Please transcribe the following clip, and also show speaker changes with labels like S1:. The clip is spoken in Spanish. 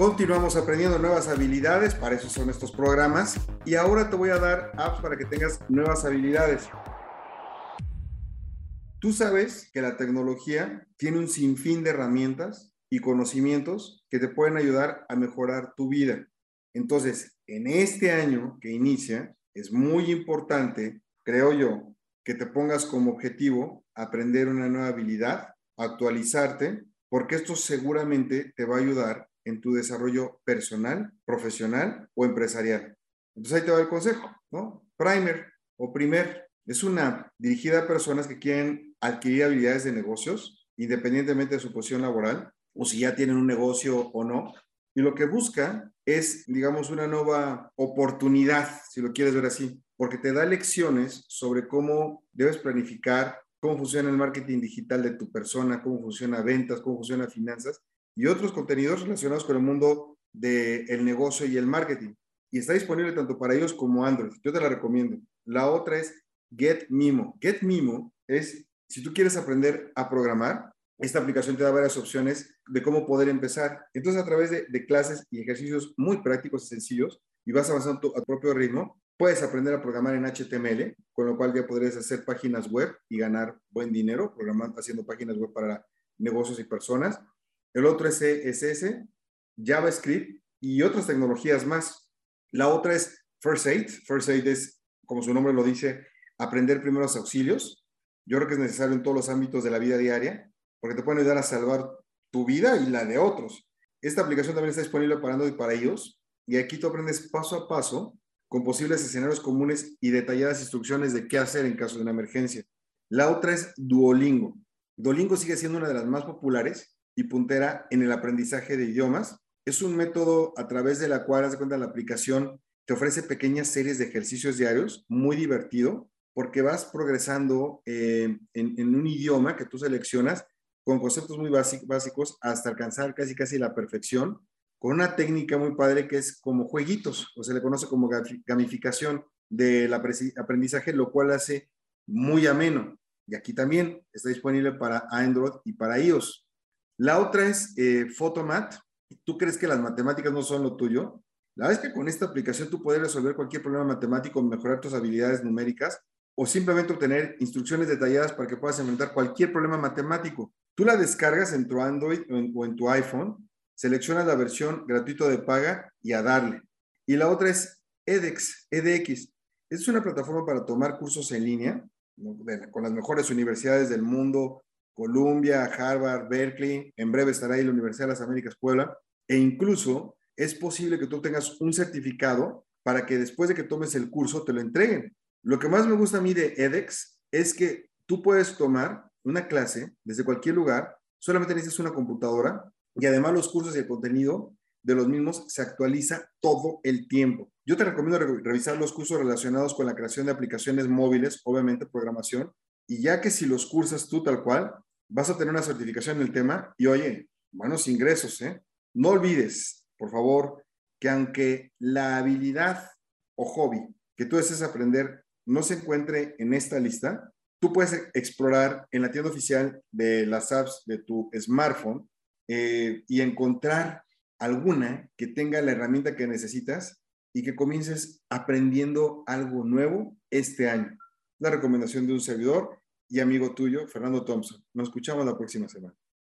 S1: Continuamos aprendiendo nuevas habilidades, para eso son estos programas. Y ahora te voy a dar apps para que tengas nuevas habilidades. Tú sabes que la tecnología tiene un sinfín de herramientas y conocimientos que te pueden ayudar a mejorar tu vida. Entonces, en este año que inicia, es muy importante, creo yo, que te pongas como objetivo aprender una nueva habilidad, actualizarte, porque esto seguramente te va a ayudar en tu desarrollo personal, profesional o empresarial. Entonces ahí te va el consejo, ¿no? Primer o Primer es una dirigida a personas que quieren adquirir habilidades de negocios, independientemente de su posición laboral, o si ya tienen un negocio o no. Y lo que busca es, digamos, una nueva oportunidad, si lo quieres ver así, porque te da lecciones sobre cómo debes planificar, cómo funciona el marketing digital de tu persona, cómo funciona ventas, cómo funciona finanzas, y otros contenidos relacionados con el mundo del negocio y el marketing. Y está disponible tanto para ellos como Android. Yo te la recomiendo. La otra es Get Mimo. Get Mimo es, si tú quieres aprender a programar, esta aplicación te da varias opciones de cómo poder empezar. Entonces, a través de, clases y ejercicios muy prácticos y sencillos, y vas avanzando a tu propio ritmo, puedes aprender a programar en HTML, con lo cual ya podrías hacer páginas web y ganar buen dinero programando, haciendo páginas web para negocios y personas. El otro es CSS, JavaScript y otras tecnologías más. La otra es First Aid. First Aid es, como su nombre lo dice, aprender primeros auxilios. Yo creo que es necesario en todos los ámbitos de la vida diaria, porque te pueden ayudar a salvar tu vida y la de otros. Esta aplicación también está disponible para Android y para ellos, y aquí tú aprendes paso a paso con posibles escenarios comunes y detalladas instrucciones de qué hacer en caso de una emergencia. La otra es Duolingo. Duolingo sigue siendo una de las más populares y puntera en el aprendizaje de idiomas. Es un método a través de la cual, haz cuenta, la aplicación te ofrece pequeñas series de ejercicios diarios, muy divertido, porque vas progresando eh, en, un idioma que tú seleccionas con conceptos muy básicos hasta alcanzar casi casi la perfección, con una técnica muy padre que es como jueguitos, o se le conoce como gamificación del aprendizaje, lo cual hace muy ameno. Y aquí también está disponible para Android y para iOS. La otra es eh, Photomat. ¿Tú crees que las matemáticas no son lo tuyo? La verdad es que con esta aplicación tú puedes resolver cualquier problema matemático, mejorar tus habilidades numéricas o simplemente obtener instrucciones detalladas para que puedas enfrentar cualquier problema matemático. Tú la descargas en tu Android o en, tu iPhone, seleccionas la versión gratuito de paga y a darle. Y la otra es edX, edX. Es una plataforma para tomar cursos en línea con las mejores universidades del mundo, Columbia, Harvard, Berkeley, en breve estará ahí la Universidad de las Américas Puebla, e incluso es posible que tú tengas un certificado para que después de que tomes el curso te lo entreguen. Lo que más me gusta a mí de edX es que tú puedes tomar una clase desde cualquier lugar, solamente necesitas una computadora y además los cursos y el contenido de los mismos se actualiza todo el tiempo. Yo te recomiendo revisar los cursos relacionados con la creación de aplicaciones móviles, obviamente programación, y ya que si los cursas tú tal cual, vas a tener una certificación en el tema y oye, buenos ingresos, ¿eh? No olvides, por favor, que aunque la habilidad o hobby que tú desees aprender no se encuentre en esta lista, tú puedes explorar en la tienda oficial de las apps de tu smartphone eh, y encontrar alguna que tenga la herramienta que necesitas y que comiences aprendiendo algo nuevo este año. La recomendación de un servidor y amigo tuyo, Fernando Thompson. Nos escuchamos la próxima semana.